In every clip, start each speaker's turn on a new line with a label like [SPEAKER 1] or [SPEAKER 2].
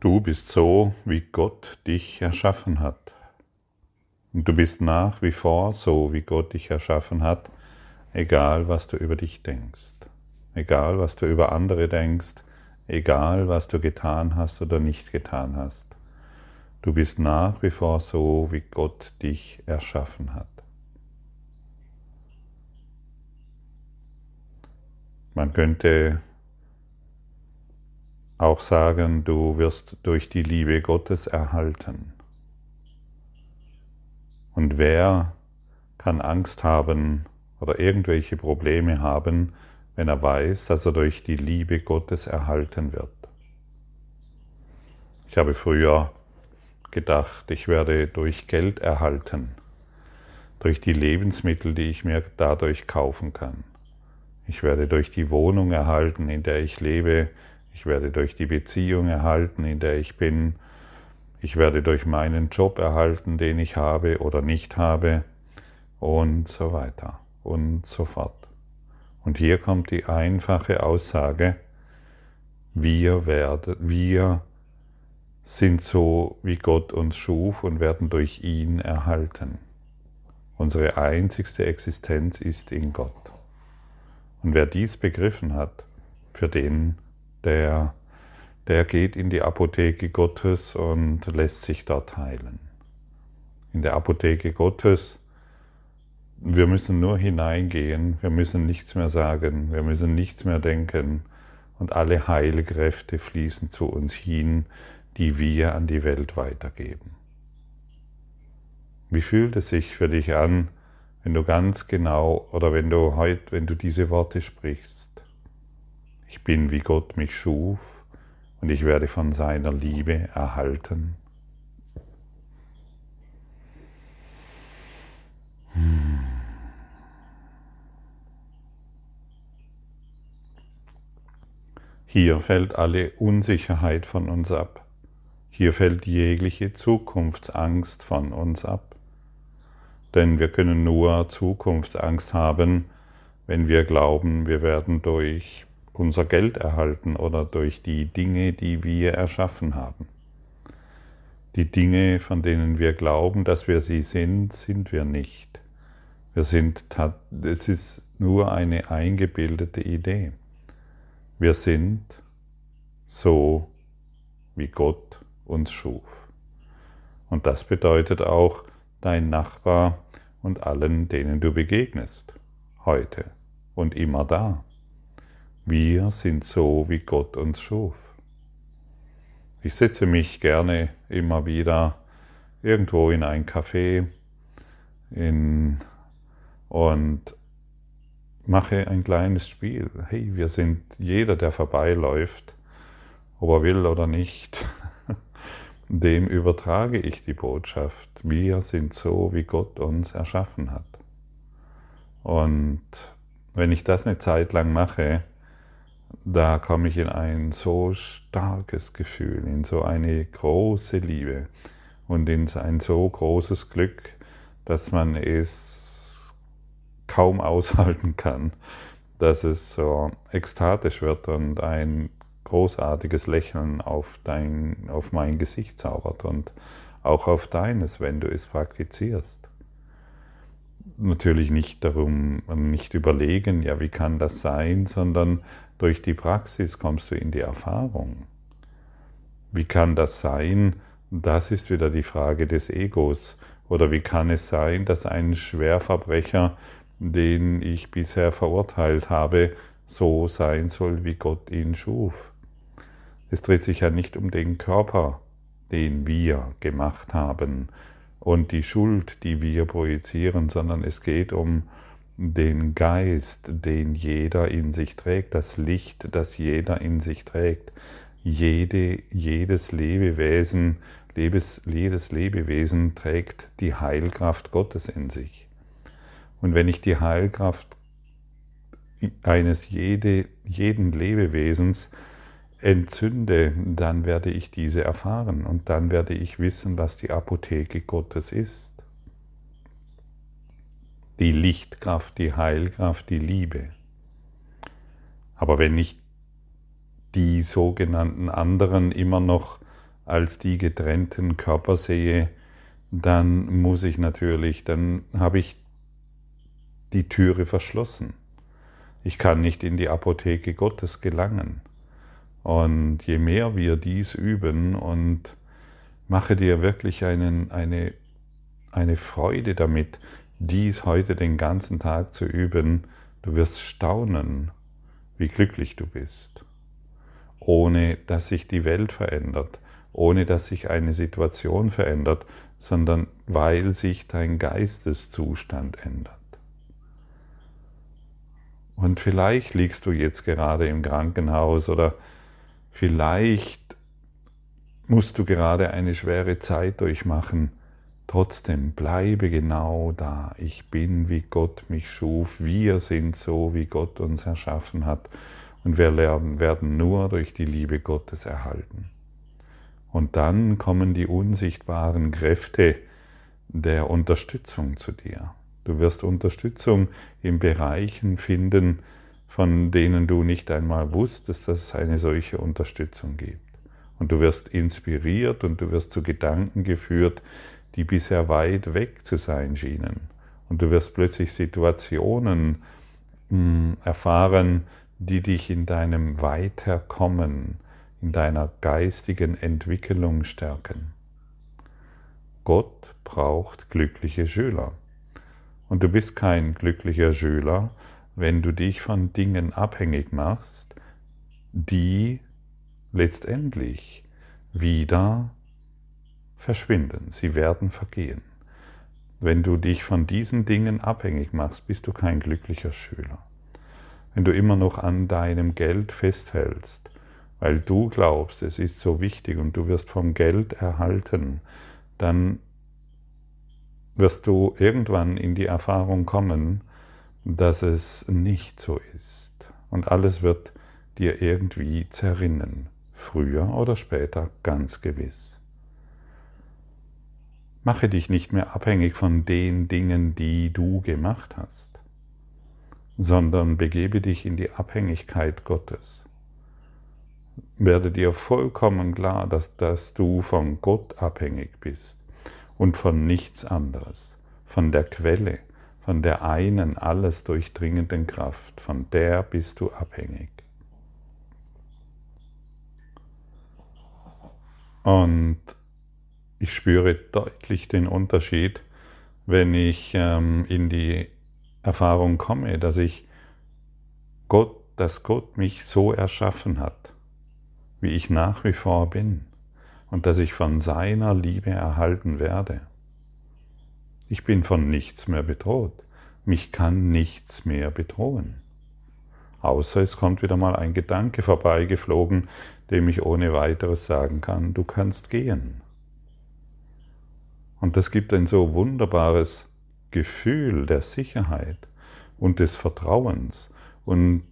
[SPEAKER 1] Du bist so, wie Gott dich erschaffen hat. Und du bist nach wie vor so, wie Gott dich erschaffen hat, egal was du über dich denkst, egal was du über andere denkst, egal was du getan hast oder nicht getan hast. Du bist nach wie vor so, wie Gott dich erschaffen hat. Man könnte auch sagen, du wirst durch die Liebe Gottes erhalten. Und wer kann Angst haben oder irgendwelche Probleme haben, wenn er weiß, dass er durch die Liebe Gottes erhalten wird? Ich habe früher gedacht, ich werde durch Geld erhalten, durch die Lebensmittel, die ich mir dadurch kaufen kann. Ich werde durch die Wohnung erhalten, in der ich lebe, ich werde durch die Beziehung erhalten, in der ich bin. Ich werde durch meinen Job erhalten, den ich habe oder nicht habe und so weiter und so fort. Und hier kommt die einfache Aussage, wir werden, wir sind so, wie Gott uns schuf und werden durch ihn erhalten. Unsere einzigste Existenz ist in Gott. Und wer dies begriffen hat, für den der, der geht in die Apotheke Gottes und lässt sich dort heilen. In der Apotheke Gottes, wir müssen nur hineingehen, wir müssen nichts mehr sagen, wir müssen nichts mehr denken und alle Heilkräfte fließen zu uns hin, die wir an die Welt weitergeben. Wie fühlt es sich für dich an, wenn du ganz genau oder wenn du heute, wenn du diese Worte sprichst? Ich bin, wie Gott mich schuf und ich werde von seiner Liebe erhalten. Hier fällt alle Unsicherheit von uns ab. Hier fällt jegliche Zukunftsangst von uns ab. Denn wir können nur Zukunftsangst haben, wenn wir glauben, wir werden durch unser Geld erhalten oder durch die Dinge, die wir erschaffen haben. Die Dinge, von denen wir glauben, dass wir sie sind, sind wir nicht. Wir sind, es ist nur eine eingebildete Idee. Wir sind so, wie Gott uns schuf. Und das bedeutet auch dein Nachbar und allen, denen du begegnest, heute und immer da. Wir sind so, wie Gott uns schuf. Ich setze mich gerne immer wieder irgendwo in ein Café in, und mache ein kleines Spiel. Hey, wir sind jeder, der vorbeiläuft, ob er will oder nicht, dem übertrage ich die Botschaft. Wir sind so, wie Gott uns erschaffen hat. Und wenn ich das eine Zeit lang mache, da komme ich in ein so starkes Gefühl, in so eine große Liebe und in ein so großes Glück, dass man es kaum aushalten kann, dass es so ekstatisch wird und ein großartiges Lächeln auf, dein, auf mein Gesicht zaubert und auch auf deines, wenn du es praktizierst. Natürlich nicht darum, nicht überlegen, ja, wie kann das sein, sondern durch die Praxis kommst du in die Erfahrung. Wie kann das sein? Das ist wieder die Frage des Egos. Oder wie kann es sein, dass ein Schwerverbrecher, den ich bisher verurteilt habe, so sein soll, wie Gott ihn schuf? Es dreht sich ja nicht um den Körper, den wir gemacht haben und die Schuld, die wir projizieren, sondern es geht um den Geist, den jeder in sich trägt, das Licht, das jeder in sich trägt. Jede, jedes Lebewesen, jedes, jedes Lebewesen trägt die Heilkraft Gottes in sich. Und wenn ich die Heilkraft eines jede, jeden Lebewesens entzünde, dann werde ich diese erfahren und dann werde ich wissen, was die Apotheke Gottes ist die Lichtkraft, die Heilkraft, die Liebe. Aber wenn ich die sogenannten anderen immer noch als die getrennten Körper sehe, dann muss ich natürlich, dann habe ich die Türe verschlossen. Ich kann nicht in die Apotheke Gottes gelangen. Und je mehr wir dies üben und mache dir wirklich einen, eine, eine Freude damit, dies heute den ganzen Tag zu üben, du wirst staunen, wie glücklich du bist, ohne dass sich die Welt verändert, ohne dass sich eine Situation verändert, sondern weil sich dein Geisteszustand ändert. Und vielleicht liegst du jetzt gerade im Krankenhaus oder vielleicht musst du gerade eine schwere Zeit durchmachen. Trotzdem bleibe genau da. Ich bin, wie Gott mich schuf. Wir sind so, wie Gott uns erschaffen hat. Und wir werden nur durch die Liebe Gottes erhalten. Und dann kommen die unsichtbaren Kräfte der Unterstützung zu dir. Du wirst Unterstützung in Bereichen finden, von denen du nicht einmal wusstest, dass es eine solche Unterstützung gibt. Und du wirst inspiriert und du wirst zu Gedanken geführt, die bisher weit weg zu sein schienen. Und du wirst plötzlich Situationen hm, erfahren, die dich in deinem Weiterkommen, in deiner geistigen Entwicklung stärken. Gott braucht glückliche Schüler. Und du bist kein glücklicher Schüler, wenn du dich von Dingen abhängig machst, die letztendlich wieder verschwinden. Sie werden vergehen. Wenn du dich von diesen Dingen abhängig machst, bist du kein glücklicher Schüler. Wenn du immer noch an deinem Geld festhältst, weil du glaubst, es ist so wichtig und du wirst vom Geld erhalten, dann wirst du irgendwann in die Erfahrung kommen, dass es nicht so ist. Und alles wird dir irgendwie zerrinnen, früher oder später ganz gewiss. Mache dich nicht mehr abhängig von den Dingen, die du gemacht hast, sondern begebe dich in die Abhängigkeit Gottes. Werde dir vollkommen klar, dass, dass du von Gott abhängig bist und von nichts anderes, von der Quelle, von der einen alles durchdringenden Kraft, von der bist du abhängig. Und ich spüre deutlich den Unterschied, wenn ich ähm, in die Erfahrung komme, dass ich Gott, dass Gott mich so erschaffen hat, wie ich nach wie vor bin und dass ich von seiner Liebe erhalten werde. Ich bin von nichts mehr bedroht. Mich kann nichts mehr bedrohen. Außer es kommt wieder mal ein Gedanke vorbeigeflogen, dem ich ohne weiteres sagen kann, du kannst gehen. Und das gibt ein so wunderbares Gefühl der Sicherheit und des Vertrauens. Und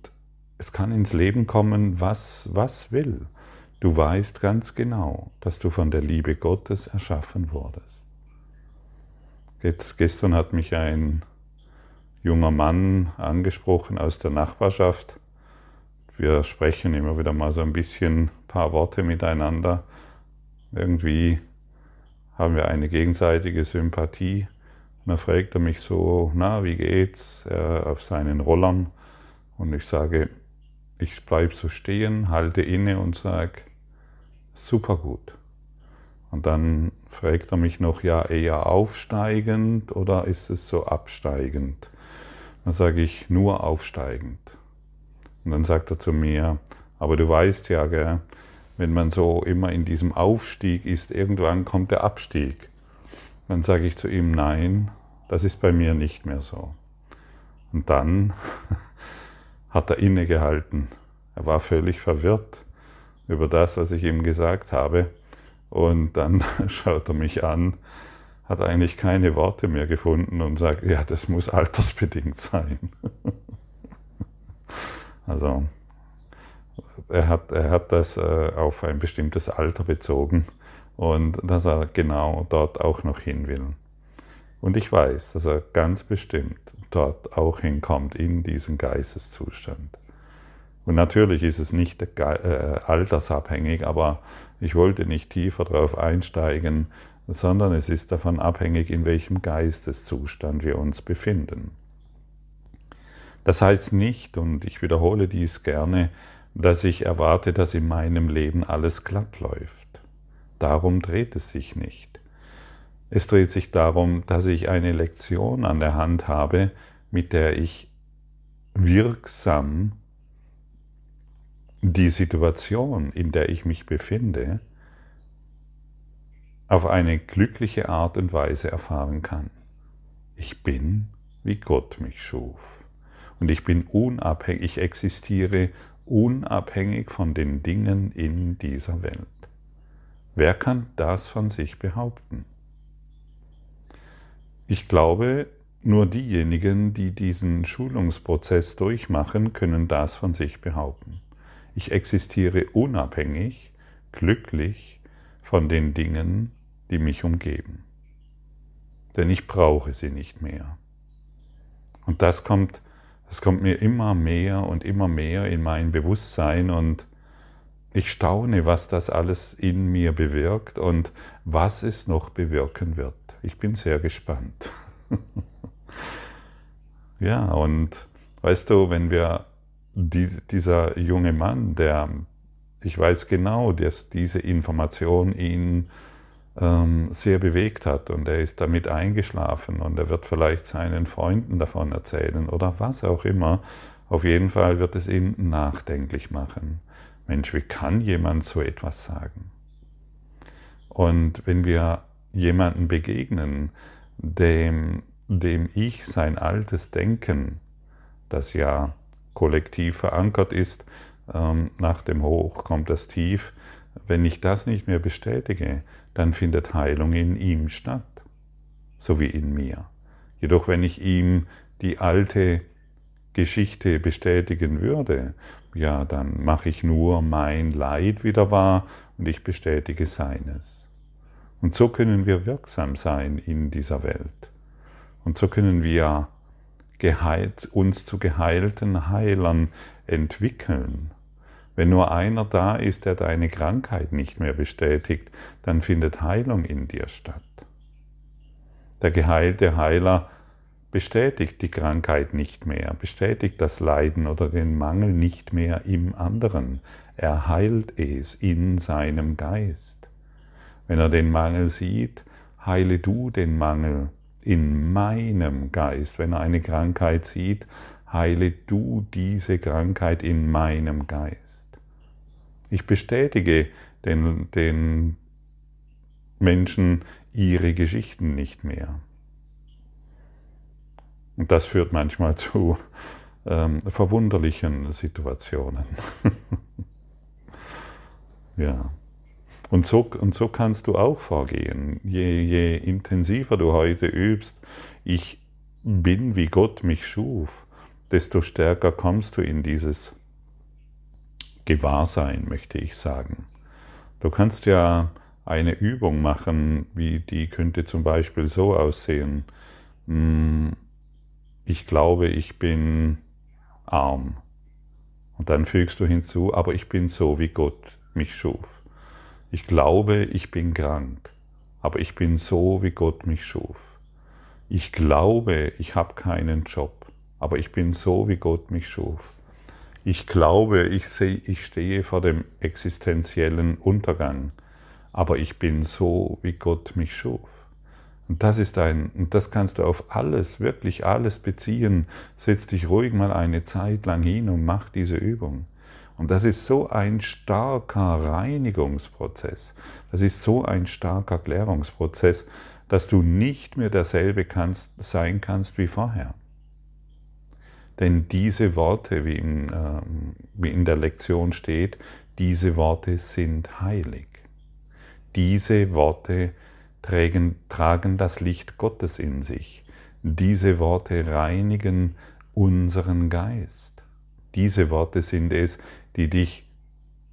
[SPEAKER 1] es kann ins Leben kommen, was, was will. Du weißt ganz genau, dass du von der Liebe Gottes erschaffen wurdest. Jetzt, gestern hat mich ein junger Mann angesprochen aus der Nachbarschaft. Wir sprechen immer wieder mal so ein bisschen paar Worte miteinander. Irgendwie haben wir eine gegenseitige Sympathie. Und dann fragt er mich so, na, wie geht's? Er auf seinen Rollern. Und ich sage, ich bleibe so stehen, halte inne und sage, super gut. Und dann fragt er mich noch, ja, eher aufsteigend oder ist es so absteigend? Dann sage ich, nur aufsteigend. Und dann sagt er zu mir, aber du weißt ja, gell, wenn man so immer in diesem Aufstieg ist, irgendwann kommt der Abstieg. Dann sage ich zu ihm, nein, das ist bei mir nicht mehr so. Und dann hat er innegehalten. Er war völlig verwirrt über das, was ich ihm gesagt habe. Und dann schaut er mich an, hat eigentlich keine Worte mehr gefunden und sagt, ja, das muss altersbedingt sein. also er hat, er hat das äh, auf ein bestimmtes Alter bezogen und dass er genau dort auch noch hin will. Und ich weiß, dass er ganz bestimmt dort auch hinkommt in diesen Geisteszustand. Und natürlich ist es nicht äh, altersabhängig, aber ich wollte nicht tiefer darauf einsteigen, sondern es ist davon abhängig, in welchem Geisteszustand wir uns befinden. Das heißt nicht, und ich wiederhole dies gerne, dass ich erwarte, dass in meinem Leben alles glatt läuft. Darum dreht es sich nicht. Es dreht sich darum, dass ich eine Lektion an der Hand habe, mit der ich wirksam die Situation, in der ich mich befinde, auf eine glückliche Art und Weise erfahren kann. Ich bin, wie Gott mich schuf. Und ich bin unabhängig, ich existiere unabhängig von den Dingen in dieser Welt. Wer kann das von sich behaupten? Ich glaube, nur diejenigen, die diesen Schulungsprozess durchmachen, können das von sich behaupten. Ich existiere unabhängig, glücklich von den Dingen, die mich umgeben. Denn ich brauche sie nicht mehr. Und das kommt, das kommt mir immer mehr und immer mehr in mein Bewusstsein und ich staune, was das alles in mir bewirkt und was es noch bewirken wird. Ich bin sehr gespannt. ja, und weißt du, wenn wir die, dieser junge Mann, der, ich weiß genau, dass diese Information ihn ähm, sehr bewegt hat und er ist damit eingeschlafen und er wird vielleicht seinen Freunden davon erzählen oder was auch immer. Auf jeden Fall wird es ihn nachdenklich machen. Mensch, wie kann jemand so etwas sagen? Und wenn wir jemanden begegnen, dem, dem ich sein altes Denken, das ja kollektiv verankert ist, ähm, nach dem Hoch kommt das Tief, wenn ich das nicht mehr bestätige, dann findet Heilung in ihm statt, so wie in mir. Jedoch wenn ich ihm die alte Geschichte bestätigen würde, ja, dann mache ich nur mein Leid wieder wahr und ich bestätige seines. Und so können wir wirksam sein in dieser Welt. Und so können wir geheilt, uns zu geheilten Heilern entwickeln. Wenn nur einer da ist, der deine Krankheit nicht mehr bestätigt, dann findet Heilung in dir statt. Der geheilte Heiler bestätigt die Krankheit nicht mehr, bestätigt das Leiden oder den Mangel nicht mehr im anderen. Er heilt es in seinem Geist. Wenn er den Mangel sieht, heile du den Mangel in meinem Geist. Wenn er eine Krankheit sieht, heile du diese Krankheit in meinem Geist. Ich bestätige den, den Menschen ihre Geschichten nicht mehr. Und das führt manchmal zu ähm, verwunderlichen Situationen. ja. Und so, und so kannst du auch vorgehen. Je, je intensiver du heute übst, ich bin, wie Gott mich schuf, desto stärker kommst du in dieses Gewahrsein, möchte ich sagen. Du kannst ja eine Übung machen, wie die könnte zum Beispiel so aussehen. Hm, ich glaube, ich bin arm. Und dann fügst du hinzu, aber ich bin so, wie Gott mich schuf. Ich glaube, ich bin krank, aber ich bin so, wie Gott mich schuf. Ich glaube, ich habe keinen Job, aber ich bin so, wie Gott mich schuf. Ich glaube, ich, seh, ich stehe vor dem existenziellen Untergang, aber ich bin so, wie Gott mich schuf. Und das ist ein, und das kannst du auf alles, wirklich alles beziehen. Setz dich ruhig mal eine Zeit lang hin und mach diese Übung. Und das ist so ein starker Reinigungsprozess. Das ist so ein starker Klärungsprozess, dass du nicht mehr derselbe kannst, sein kannst wie vorher. Denn diese Worte, wie in, äh, wie in der Lektion steht, diese Worte sind heilig. Diese Worte tragen, tragen das Licht Gottes in sich. Diese Worte reinigen unseren Geist. Diese Worte sind es, die dich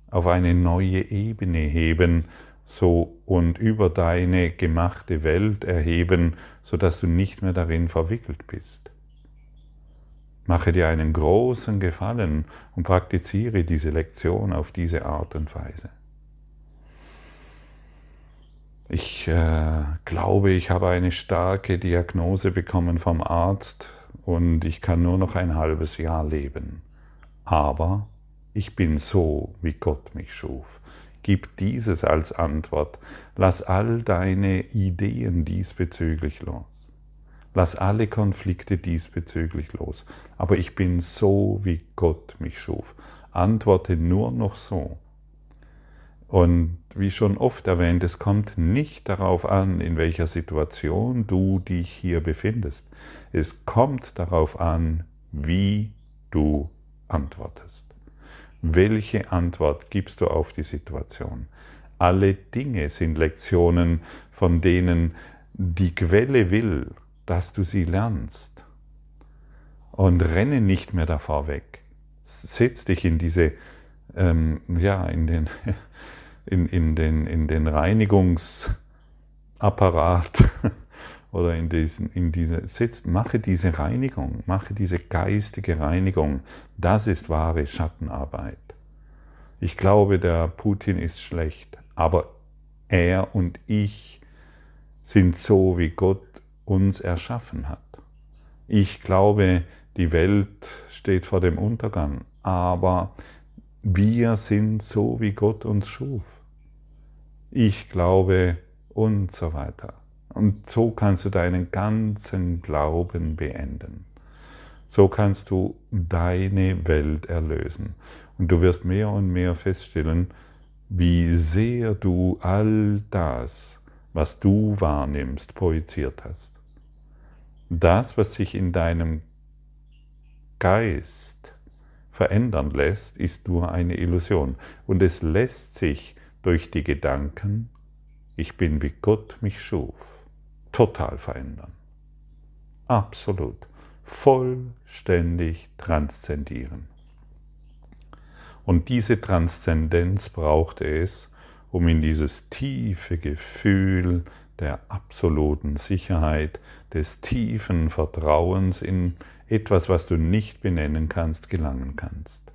[SPEAKER 1] auf eine neue Ebene heben, so und über deine gemachte Welt erheben, so dass du nicht mehr darin verwickelt bist. Mache dir einen großen Gefallen und praktiziere diese Lektion auf diese Art und Weise. ich äh, glaube, ich habe eine starke Diagnose bekommen vom Arzt und ich kann nur noch ein halbes Jahr leben. Aber ich bin so, wie Gott mich schuf. Gib dieses als Antwort. Lass all deine Ideen diesbezüglich los. Lass alle Konflikte diesbezüglich los. Aber ich bin so, wie Gott mich schuf. Antworte nur noch so. Und wie schon oft erwähnt, es kommt nicht darauf an, in welcher Situation du dich hier befindest. Es kommt darauf an, wie du antwortest. Welche Antwort gibst du auf die Situation? Alle Dinge sind Lektionen, von denen die Quelle will, dass du sie lernst. Und renne nicht mehr davor weg. Setz dich in diese, ähm, ja, in den, in, in, den, in den Reinigungsapparat oder in, diesen, in diese, sitzt, mache diese Reinigung, mache diese geistige Reinigung. Das ist wahre Schattenarbeit. Ich glaube, der Putin ist schlecht, aber er und ich sind so, wie Gott uns erschaffen hat. Ich glaube, die Welt steht vor dem Untergang, aber wir sind so, wie Gott uns schuf ich glaube und so weiter. Und so kannst du deinen ganzen Glauben beenden. So kannst du deine Welt erlösen. Und du wirst mehr und mehr feststellen, wie sehr du all das, was du wahrnimmst, projiziert hast. Das, was sich in deinem Geist verändern lässt, ist nur eine Illusion. Und es lässt sich durch die Gedanken, ich bin wie Gott mich schuf, total verändern. Absolut, vollständig transzendieren. Und diese Transzendenz braucht es, um in dieses tiefe Gefühl der absoluten Sicherheit, des tiefen Vertrauens in etwas, was du nicht benennen kannst, gelangen kannst.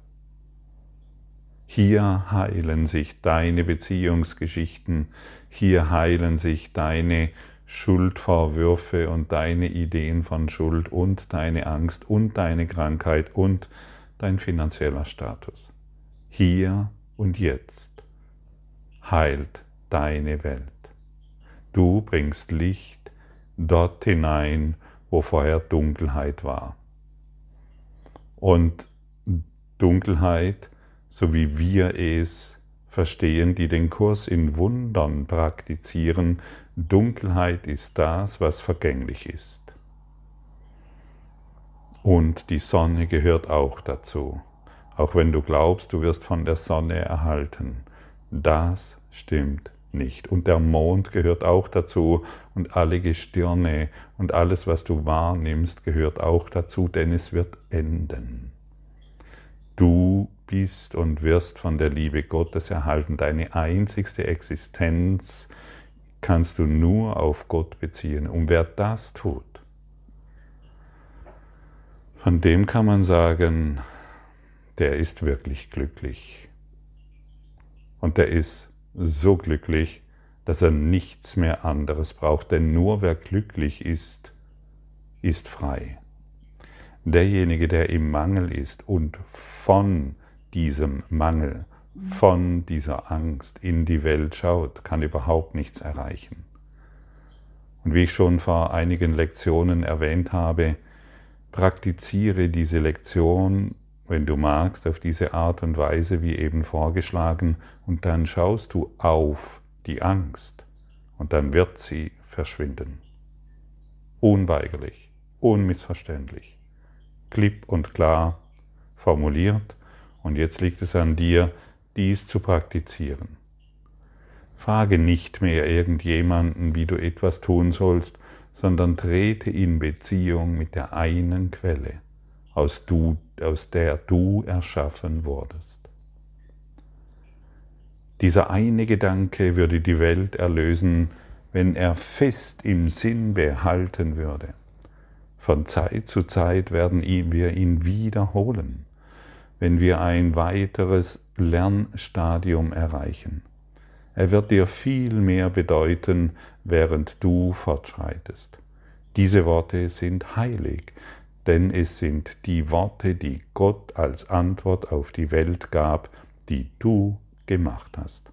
[SPEAKER 1] Hier heilen sich deine Beziehungsgeschichten, hier heilen sich deine Schuldvorwürfe und deine Ideen von Schuld und deine Angst und deine Krankheit und dein finanzieller Status. Hier und jetzt heilt deine Welt. Du bringst Licht dort hinein, wo vorher Dunkelheit war. Und Dunkelheit so wie wir es verstehen, die den Kurs in Wundern praktizieren, Dunkelheit ist das, was vergänglich ist. Und die Sonne gehört auch dazu. Auch wenn du glaubst, du wirst von der Sonne erhalten. Das stimmt nicht. Und der Mond gehört auch dazu und alle Gestirne und alles, was du wahrnimmst, gehört auch dazu, denn es wird enden. Du bist und wirst von der Liebe Gottes erhalten. Deine einzigste Existenz kannst du nur auf Gott beziehen. Und wer das tut, von dem kann man sagen, der ist wirklich glücklich. Und der ist so glücklich, dass er nichts mehr anderes braucht. Denn nur wer glücklich ist, ist frei. Derjenige, der im Mangel ist und von diesem Mangel, von dieser Angst in die Welt schaut, kann überhaupt nichts erreichen. Und wie ich schon vor einigen Lektionen erwähnt habe, praktiziere diese Lektion, wenn du magst, auf diese Art und Weise wie eben vorgeschlagen, und dann schaust du auf die Angst und dann wird sie verschwinden. Unweigerlich, unmissverständlich, klipp und klar formuliert und jetzt liegt es an dir, dies zu praktizieren. Frage nicht mehr irgendjemanden, wie du etwas tun sollst, sondern trete in Beziehung mit der einen Quelle, aus, du, aus der du erschaffen wurdest. Dieser eine Gedanke würde die Welt erlösen, wenn er fest im Sinn behalten würde. Von Zeit zu Zeit werden wir ihn wiederholen wenn wir ein weiteres Lernstadium erreichen. Er wird dir viel mehr bedeuten, während du fortschreitest. Diese Worte sind heilig, denn es sind die Worte, die Gott als Antwort auf die Welt gab, die du gemacht hast.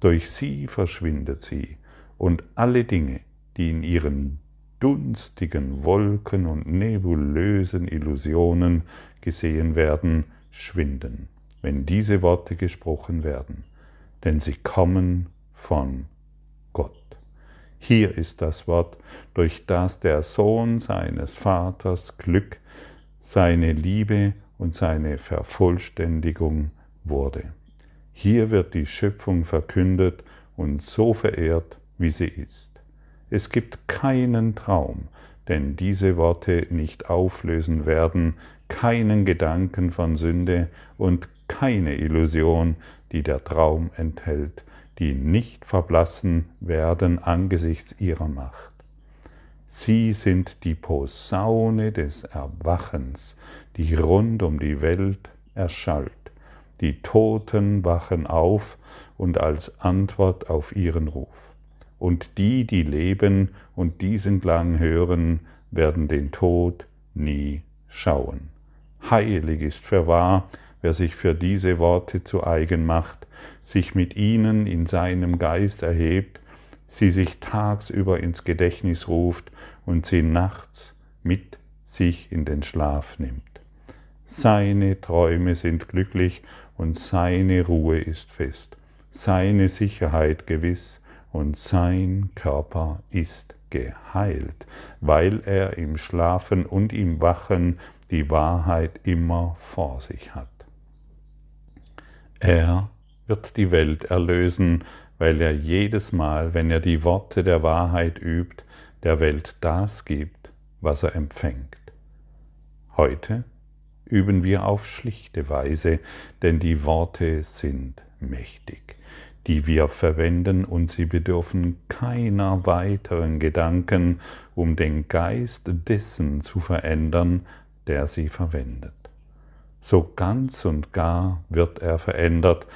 [SPEAKER 1] Durch sie verschwindet sie, und alle Dinge, die in ihren dunstigen Wolken und nebulösen Illusionen gesehen werden, schwinden, wenn diese Worte gesprochen werden, denn sie kommen von. Hier ist das Wort, durch das der Sohn seines Vaters Glück, seine Liebe und seine Vervollständigung wurde. Hier wird die Schöpfung verkündet und so verehrt, wie sie ist. Es gibt keinen Traum, denn diese Worte nicht auflösen werden, keinen Gedanken von Sünde und keine Illusion, die der Traum enthält, die nicht verblassen werden angesichts ihrer Macht. Sie sind die Posaune des Erwachens, die rund um die Welt erschallt. Die Toten wachen auf und als Antwort auf ihren Ruf. Und die, die leben und diesen Klang hören, werden den Tod nie schauen. Heilig ist für wahr, wer sich für diese Worte zu eigen macht, sich mit ihnen in seinem Geist erhebt, sie sich tagsüber ins Gedächtnis ruft und sie nachts mit sich in den Schlaf nimmt. Seine Träume sind glücklich und seine Ruhe ist fest, seine Sicherheit gewiss und sein Körper ist geheilt, weil er im Schlafen und im Wachen die Wahrheit immer vor sich hat. Er wird die Welt erlösen, weil er jedes Mal, wenn er die Worte der Wahrheit übt, der Welt das gibt, was er empfängt. Heute üben wir auf schlichte Weise, denn die Worte sind mächtig, die wir verwenden, und sie bedürfen keiner weiteren Gedanken, um den Geist dessen zu verändern, der sie verwendet. So ganz und gar wird er verändert,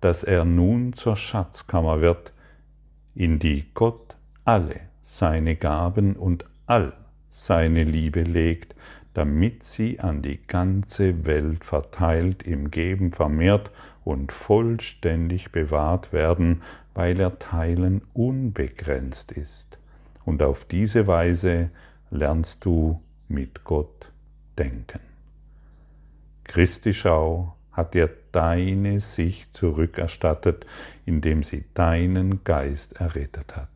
[SPEAKER 1] dass er nun zur Schatzkammer wird, in die Gott alle seine Gaben und all seine Liebe legt, damit sie an die ganze Welt verteilt im Geben vermehrt und vollständig bewahrt werden, weil er Teilen unbegrenzt ist. Und auf diese Weise lernst du mit Gott denken. Christi Schau hat dir deine Sicht zurückerstattet, indem sie deinen Geist errettet hat.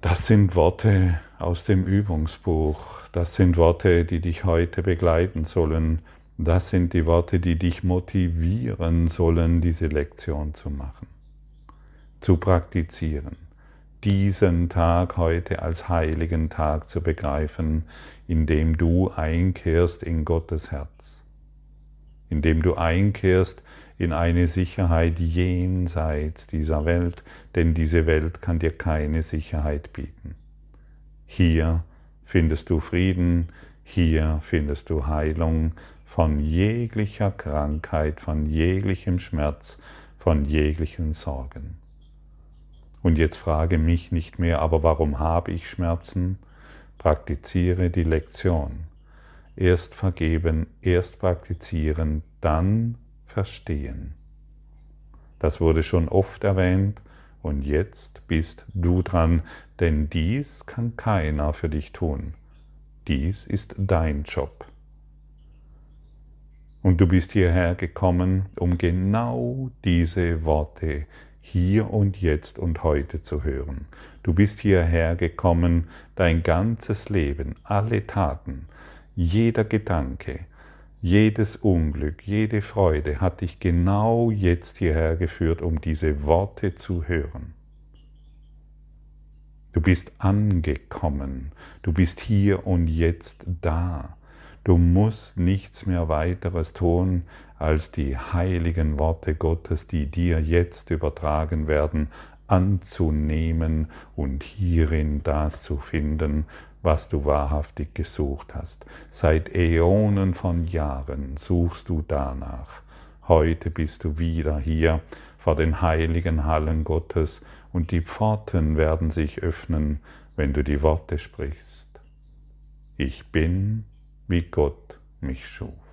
[SPEAKER 1] Das sind Worte aus dem Übungsbuch, das sind Worte, die dich heute begleiten sollen, das sind die Worte, die dich motivieren sollen, diese Lektion zu machen, zu praktizieren, diesen Tag heute als heiligen Tag zu begreifen, indem du einkehrst in Gottes Herz, indem du einkehrst in eine Sicherheit jenseits dieser Welt, denn diese Welt kann dir keine Sicherheit bieten. Hier findest du Frieden, hier findest du Heilung von jeglicher Krankheit, von jeglichem Schmerz, von jeglichen Sorgen. Und jetzt frage mich nicht mehr, aber warum habe ich Schmerzen? Praktiziere die Lektion. Erst vergeben, erst praktizieren, dann verstehen. Das wurde schon oft erwähnt und jetzt bist du dran, denn dies kann keiner für dich tun. Dies ist dein Job. Und du bist hierher gekommen, um genau diese Worte hier und jetzt und heute zu hören. Du bist hierher gekommen, dein ganzes Leben, alle Taten, jeder Gedanke, jedes Unglück, jede Freude hat dich genau jetzt hierher geführt, um diese Worte zu hören. Du bist angekommen, du bist hier und jetzt da. Du musst nichts mehr weiteres tun, als die heiligen Worte Gottes, die dir jetzt übertragen werden, anzunehmen und hierin das zu finden, was du wahrhaftig gesucht hast. Seit Äonen von Jahren suchst du danach. Heute bist du wieder hier vor den heiligen Hallen Gottes und die Pforten werden sich öffnen, wenn du die Worte sprichst. Ich bin, wie Gott mich schuf.